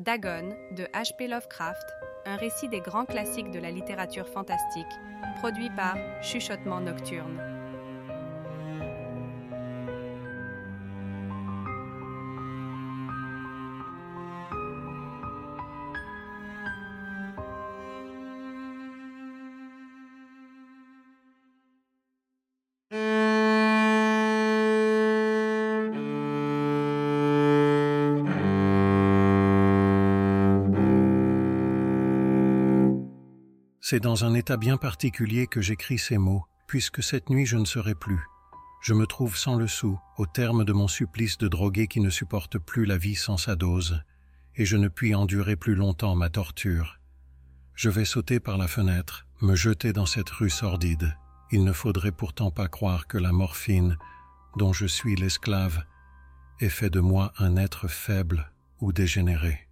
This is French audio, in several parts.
Dagon de H.P. Lovecraft, un récit des grands classiques de la littérature fantastique, produit par Chuchotement Nocturne. C'est dans un état bien particulier que j'écris ces mots, puisque cette nuit je ne serai plus. Je me trouve sans le sou, au terme de mon supplice de drogué qui ne supporte plus la vie sans sa dose, et je ne puis endurer plus longtemps ma torture. Je vais sauter par la fenêtre, me jeter dans cette rue sordide. Il ne faudrait pourtant pas croire que la morphine, dont je suis l'esclave, ait fait de moi un être faible ou dégénéré.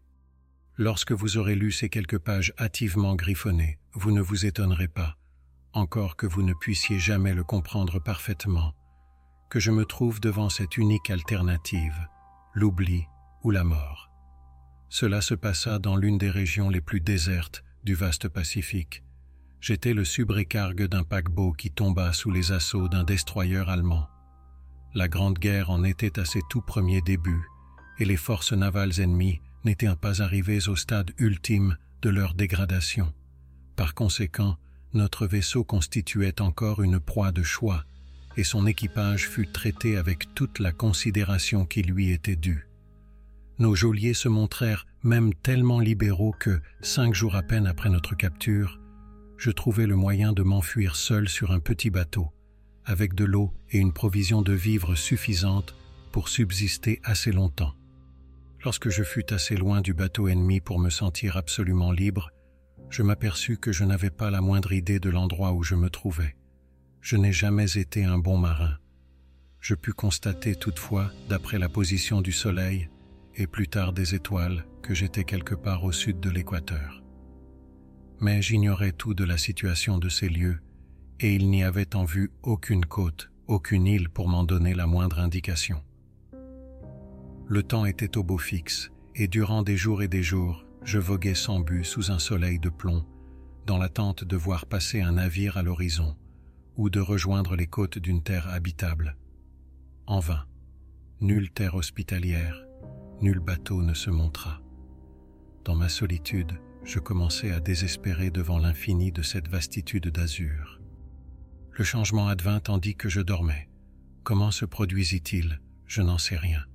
Lorsque vous aurez lu ces quelques pages hâtivement griffonnées, vous ne vous étonnerez pas, encore que vous ne puissiez jamais le comprendre parfaitement, que je me trouve devant cette unique alternative, l'oubli ou la mort. Cela se passa dans l'une des régions les plus désertes du vaste Pacifique. J'étais le subrécargue d'un paquebot qui tomba sous les assauts d'un destroyer allemand. La Grande Guerre en était à ses tout premiers débuts, et les forces navales ennemies n'étaient pas arrivées au stade ultime de leur dégradation. Par conséquent, notre vaisseau constituait encore une proie de choix, et son équipage fut traité avec toute la considération qui lui était due. Nos geôliers se montrèrent même tellement libéraux que, cinq jours à peine après notre capture, je trouvai le moyen de m'enfuir seul sur un petit bateau, avec de l'eau et une provision de vivres suffisante pour subsister assez longtemps. Lorsque je fus assez loin du bateau ennemi pour me sentir absolument libre, je m'aperçus que je n'avais pas la moindre idée de l'endroit où je me trouvais. Je n'ai jamais été un bon marin. Je pus constater toutefois, d'après la position du soleil et plus tard des étoiles, que j'étais quelque part au sud de l'équateur. Mais j'ignorais tout de la situation de ces lieux, et il n'y avait en vue aucune côte, aucune île pour m'en donner la moindre indication. Le temps était au beau fixe, et durant des jours et des jours, je voguais sans but sous un soleil de plomb, dans l'attente de voir passer un navire à l'horizon, ou de rejoindre les côtes d'une terre habitable. En vain, nulle terre hospitalière, nul bateau ne se montra. Dans ma solitude, je commençais à désespérer devant l'infini de cette vastitude d'azur. Le changement advint tandis que je dormais. Comment se produisit-il? Je n'en sais rien.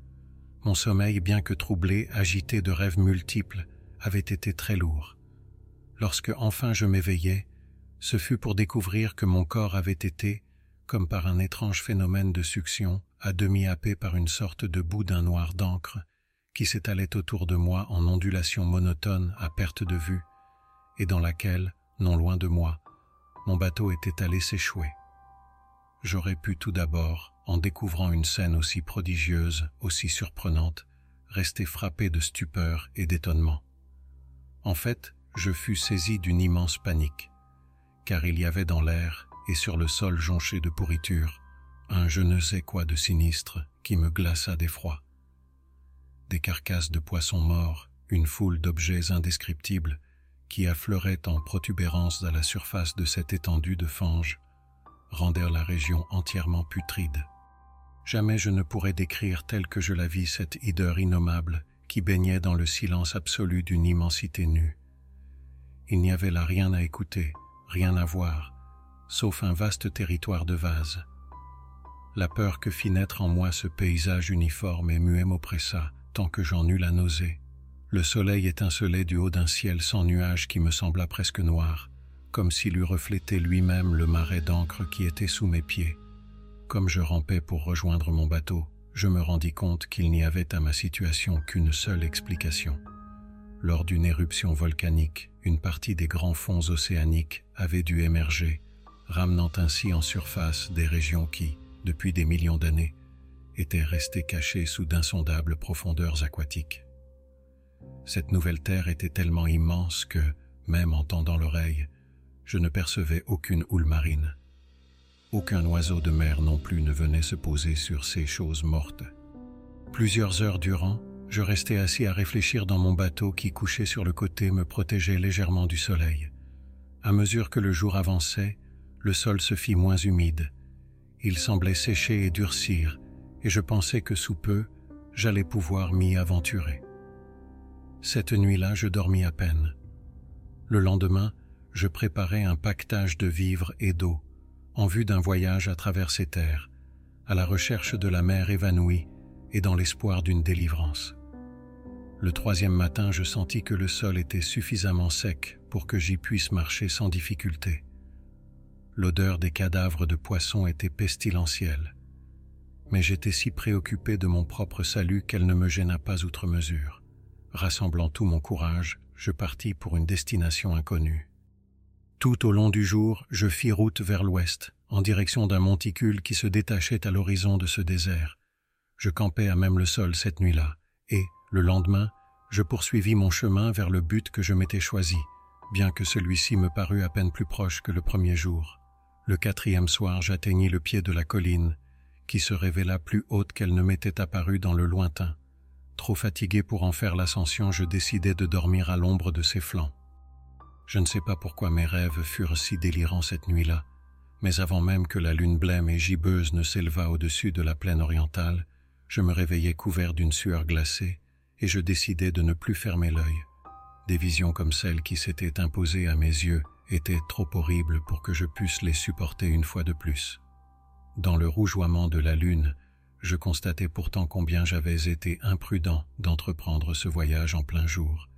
Mon sommeil, bien que troublé, agité de rêves multiples, avait été très lourd. Lorsque enfin je m'éveillai, ce fut pour découvrir que mon corps avait été, comme par un étrange phénomène de succion, à demi happé par une sorte de bout d'un noir d'encre qui s'étalait autour de moi en ondulation monotone à perte de vue, et dans laquelle, non loin de moi, mon bateau était allé s'échouer. J'aurais pu tout d'abord en découvrant une scène aussi prodigieuse, aussi surprenante, rester frappé de stupeur et d'étonnement. En fait, je fus saisi d'une immense panique, car il y avait dans l'air et sur le sol jonché de pourriture un je ne sais quoi de sinistre qui me glaça d'effroi. Des carcasses de poissons morts, une foule d'objets indescriptibles qui affleuraient en protubérance à la surface de cette étendue de fange rendèrent la région entièrement putride. Jamais je ne pourrais décrire telle que je la vis cette hideur innommable qui baignait dans le silence absolu d'une immensité nue. Il n'y avait là rien à écouter, rien à voir, sauf un vaste territoire de vase. La peur que fit naître en moi ce paysage uniforme et muet m'oppressa tant que j'en eus la nausée. Le soleil étincelait du haut d'un ciel sans nuages qui me sembla presque noir, comme s'il eût reflété lui-même le marais d'encre qui était sous mes pieds. Comme je rampais pour rejoindre mon bateau, je me rendis compte qu'il n'y avait à ma situation qu'une seule explication. Lors d'une éruption volcanique, une partie des grands fonds océaniques avait dû émerger, ramenant ainsi en surface des régions qui, depuis des millions d'années, étaient restées cachées sous d'insondables profondeurs aquatiques. Cette nouvelle terre était tellement immense que, même en tendant l'oreille, je ne percevais aucune houle marine. Aucun oiseau de mer non plus ne venait se poser sur ces choses mortes. Plusieurs heures durant, Je restais assis à réfléchir dans mon bateau qui, couché sur le côté, me protégeait légèrement du soleil. À mesure que le jour avançait, le sol se fit moins humide. Il semblait sécher et durcir, et je pensais que sous peu, j'allais pouvoir m'y aventurer. Cette nuit-là, je dormis à peine. Le lendemain, je préparais un pactage de vivres et d'eau, en vue d'un voyage à travers ces terres, à la recherche de la mer évanouie et dans l'espoir d'une délivrance. Le troisième matin, je sentis que le sol était suffisamment sec pour que j'y puisse marcher sans difficulté. L'odeur des cadavres de poissons était pestilentielle, mais j'étais si préoccupé de mon propre salut qu'elle ne me gêna pas outre mesure. Rassemblant tout mon courage, je partis pour une destination inconnue. Tout au long du jour, je fis route vers l'ouest, en direction d'un monticule qui se détachait à l'horizon de ce désert. Je campais à même le sol cette nuit-là, et, le lendemain, je poursuivis mon chemin vers le but que je m'étais choisi, bien que celui-ci me parût à peine plus proche que le premier jour. Le quatrième soir, j'atteignis le pied de la colline, qui se révéla plus haute qu'elle ne m'était apparue dans le lointain. Trop fatigué pour en faire l'ascension, je décidai de dormir à l'ombre de ses flancs. Je ne sais pas pourquoi mes rêves furent si délirants cette nuit-là, mais avant même que la lune blême et gibbeuse ne s'élevât au-dessus de la plaine orientale, je me réveillai couvert d'une sueur glacée, et je décidai de ne plus fermer l'œil. Des visions comme celles qui s'étaient imposées à mes yeux étaient trop horribles pour que je puisse les supporter une fois de plus. Dans le rougeoiement de la lune, je constatais pourtant combien j'avais été imprudent d'entreprendre ce voyage en plein jour.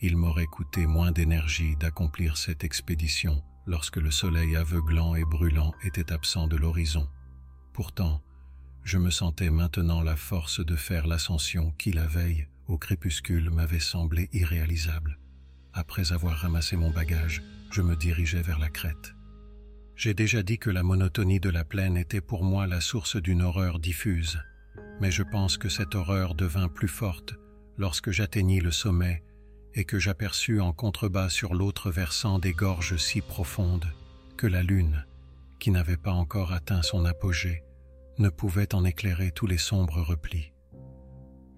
Il m'aurait coûté moins d'énergie d'accomplir cette expédition lorsque le soleil aveuglant et brûlant était absent de l'horizon. Pourtant, je me sentais maintenant la force de faire l'ascension qui, la veille, au crépuscule, m'avait semblé irréalisable. Après avoir ramassé mon bagage, je me dirigeais vers la crête. J'ai déjà dit que la monotonie de la plaine était pour moi la source d'une horreur diffuse, mais je pense que cette horreur devint plus forte lorsque j'atteignis le sommet et que j'aperçus en contrebas sur l'autre versant des gorges si profondes que la lune, qui n'avait pas encore atteint son apogée, ne pouvait en éclairer tous les sombres replis.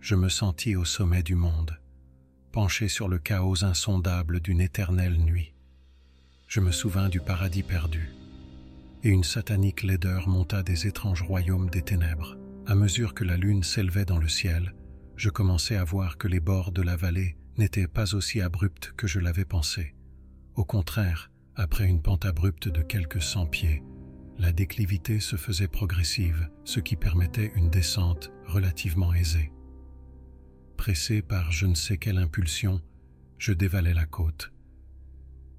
Je me sentis au sommet du monde, penché sur le chaos insondable d'une éternelle nuit. Je me souvins du paradis perdu, et une satanique laideur monta des étranges royaumes des ténèbres. À mesure que la lune s'élevait dans le ciel, je commençais à voir que les bords de la vallée n'était pas aussi abrupte que je l'avais pensé. Au contraire, après une pente abrupte de quelques cent pieds, la déclivité se faisait progressive, ce qui permettait une descente relativement aisée. Pressé par je ne sais quelle impulsion, je dévalais la côte.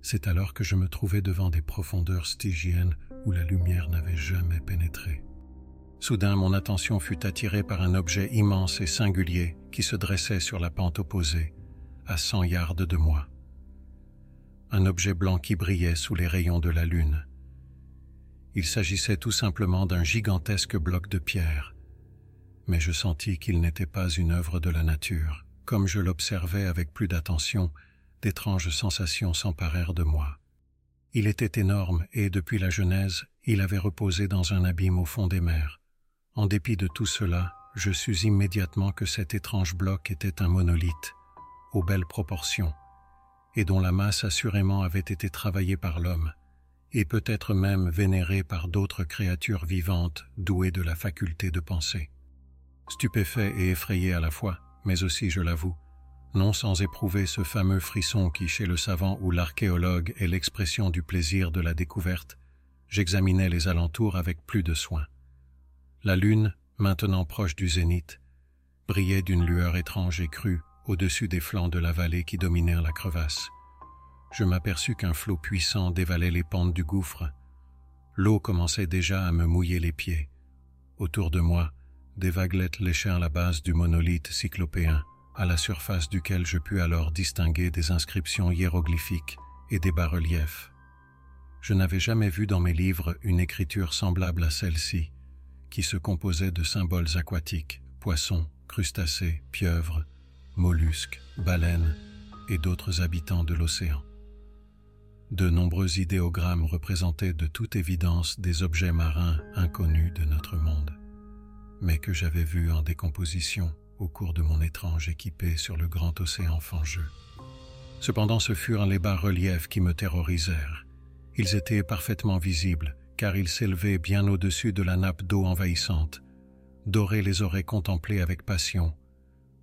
C'est alors que je me trouvais devant des profondeurs stygiennes où la lumière n'avait jamais pénétré. Soudain, mon attention fut attirée par un objet immense et singulier qui se dressait sur la pente opposée à cent yards de moi. Un objet blanc qui brillait sous les rayons de la lune. Il s'agissait tout simplement d'un gigantesque bloc de pierre, mais je sentis qu'il n'était pas une œuvre de la nature. Comme je l'observais avec plus d'attention, d'étranges sensations s'emparèrent de moi. Il était énorme et, depuis la Genèse, il avait reposé dans un abîme au fond des mers. En dépit de tout cela, je sus immédiatement que cet étrange bloc était un monolithe, aux belles proportions, et dont la masse assurément avait été travaillée par l'homme, et peut-être même vénérée par d'autres créatures vivantes douées de la faculté de penser. Stupéfait et effrayé à la fois, mais aussi, je l'avoue, non sans éprouver ce fameux frisson qui, chez le savant ou l'archéologue, est l'expression du plaisir de la découverte, j'examinais les alentours avec plus de soin. La lune, maintenant proche du zénith, brillait d'une lueur étrange et crue au-dessus des flancs de la vallée qui dominèrent la crevasse. Je m'aperçus qu'un flot puissant dévalait les pentes du gouffre. L'eau commençait déjà à me mouiller les pieds. Autour de moi, des vaguelettes léchèrent la base du monolithe cyclopéen, à la surface duquel je pus alors distinguer des inscriptions hiéroglyphiques et des bas-reliefs. Je n'avais jamais vu dans mes livres une écriture semblable à celle-ci, qui se composait de symboles aquatiques, poissons, crustacés, pieuvres, mollusques, baleines et d'autres habitants de l'océan. De nombreux idéogrammes représentaient de toute évidence des objets marins inconnus de notre monde, mais que j'avais vus en décomposition au cours de mon étrange équipée sur le grand océan fangeux. Cependant, ce furent les bas-reliefs qui me terrorisèrent. Ils étaient parfaitement visibles, car ils s'élevaient bien au-dessus de la nappe d'eau envahissante. Doré les aurait contemplés avec passion.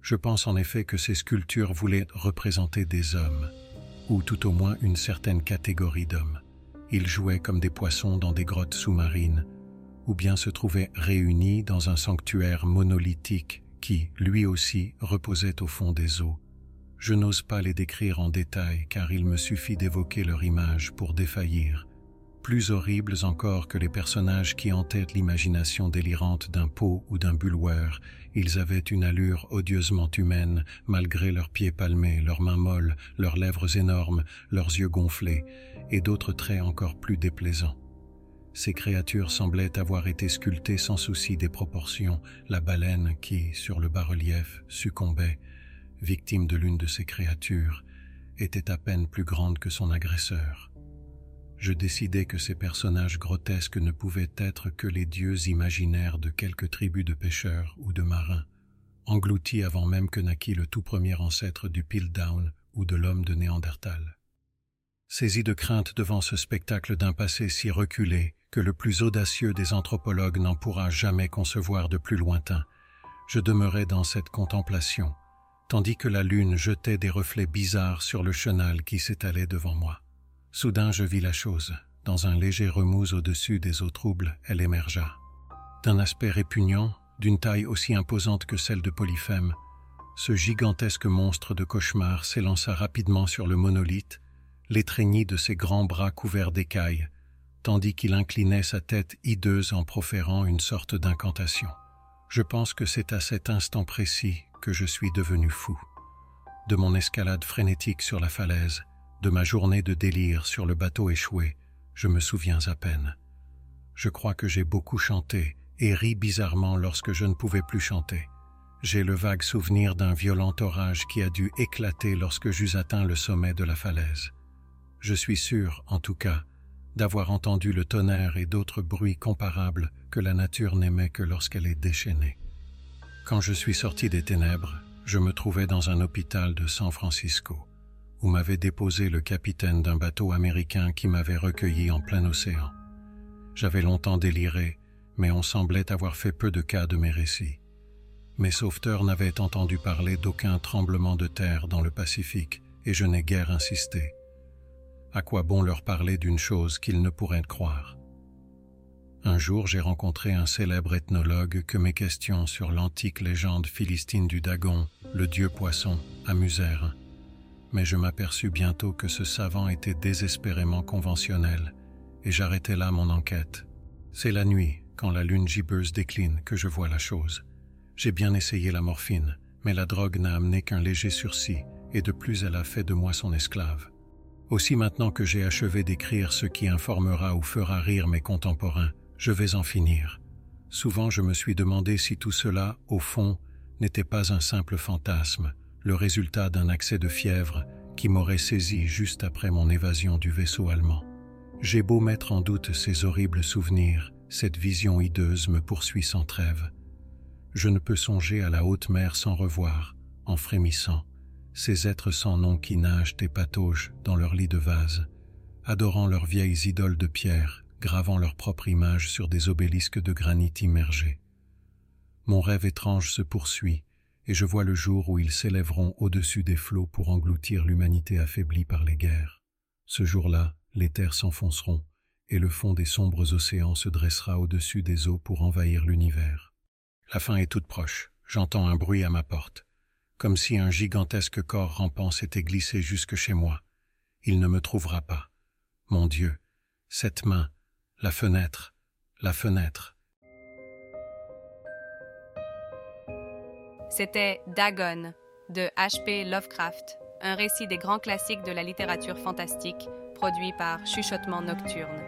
Je pense en effet que ces sculptures voulaient représenter des hommes, ou tout au moins une certaine catégorie d'hommes. Ils jouaient comme des poissons dans des grottes sous-marines, ou bien se trouvaient réunis dans un sanctuaire monolithique qui, lui aussi, reposait au fond des eaux. Je n'ose pas les décrire en détail car il me suffit d'évoquer leur image pour défaillir. Plus horribles encore que les personnages qui entêtent l'imagination délirante d'un pot ou d'un bulwer, ils avaient une allure odieusement humaine malgré leurs pieds palmés, leurs mains molles, leurs lèvres énormes, leurs yeux gonflés, et d'autres traits encore plus déplaisants. Ces créatures semblaient avoir été sculptées sans souci des proportions, la baleine qui, sur le bas-relief, succombait, victime de l'une de ces créatures, était à peine plus grande que son agresseur. Je décidai que ces personnages grotesques ne pouvaient être que les dieux imaginaires de quelques tribus de pêcheurs ou de marins, engloutis avant même que naquît le tout premier ancêtre du Piltdown ou de l'homme de Néandertal. Saisi de crainte devant ce spectacle d'un passé si reculé, que le plus audacieux des anthropologues n'en pourra jamais concevoir de plus lointain, je demeurais dans cette contemplation, tandis que la lune jetait des reflets bizarres sur le chenal qui s'étalait devant moi. Soudain je vis la chose. Dans un léger remous au-dessus des eaux troubles, elle émergea. D'un aspect répugnant, d'une taille aussi imposante que celle de Polyphème, ce gigantesque monstre de cauchemar s'élança rapidement sur le monolithe, l'étreignit de ses grands bras couverts d'écailles, tandis qu'il inclinait sa tête hideuse en proférant une sorte d'incantation. Je pense que c'est à cet instant précis que je suis devenu fou. De mon escalade frénétique sur la falaise, de ma journée de délire sur le bateau échoué, je me souviens à peine. Je crois que j'ai beaucoup chanté et ri bizarrement lorsque je ne pouvais plus chanter. J'ai le vague souvenir d'un violent orage qui a dû éclater lorsque j'eus atteint le sommet de la falaise. Je suis sûr, en tout cas, d'avoir entendu le tonnerre et d'autres bruits comparables que la nature n'aimait que lorsqu'elle est déchaînée. Quand je suis sorti des ténèbres, je me trouvais dans un hôpital de San Francisco, où m'avait déposé le capitaine d'un bateau américain qui m'avait recueilli en plein océan. J'avais longtemps déliré, mais on semblait avoir fait peu de cas de mes récits. Mes sauveteurs n'avaient entendu parler d'aucun tremblement de terre dans le Pacifique, et je n'ai guère insisté. À quoi bon leur parler d'une chose qu'ils ne pourraient croire? Un jour, j'ai rencontré un célèbre ethnologue que mes questions sur l'antique légende philistine du Dagon, le dieu poisson, amusèrent. Mais je m'aperçus bientôt que ce savant était désespérément conventionnel, et j'arrêtai là mon enquête. C'est la nuit, quand la lune gibbeuse décline, que je vois la chose. J'ai bien essayé la morphine, mais la drogue n'a amené qu'un léger sursis, et de plus elle a fait de moi son esclave. Aussi maintenant que j'ai achevé d'écrire ce qui informera ou fera rire mes contemporains, je vais en finir. Souvent je me suis demandé si tout cela, au fond, n'était pas un simple fantasme, le résultat d'un accès de fièvre qui m'aurait saisi juste après mon évasion du vaisseau allemand. J'ai beau mettre en doute ces horribles souvenirs, cette vision hideuse me poursuit sans trêve. Je ne peux songer à la haute mer sans revoir, en frémissant, ces êtres sans nom qui nagent et pataugent dans leur lit de vase, adorant leurs vieilles idoles de pierre, gravant leur propre image sur des obélisques de granit immergés. Mon rêve étrange se poursuit, et je vois le jour où ils s'élèveront au-dessus des flots pour engloutir l'humanité affaiblie par les guerres. Ce jour-là, les terres s'enfonceront, et le fond des sombres océans se dressera au-dessus des eaux pour envahir l'univers. La fin est toute proche, j'entends un bruit à ma porte comme si un gigantesque corps rampant s'était glissé jusque chez moi. Il ne me trouvera pas. Mon Dieu, cette main, la fenêtre, la fenêtre. C'était Dagon de H.P. Lovecraft, un récit des grands classiques de la littérature fantastique, produit par Chuchotement Nocturne.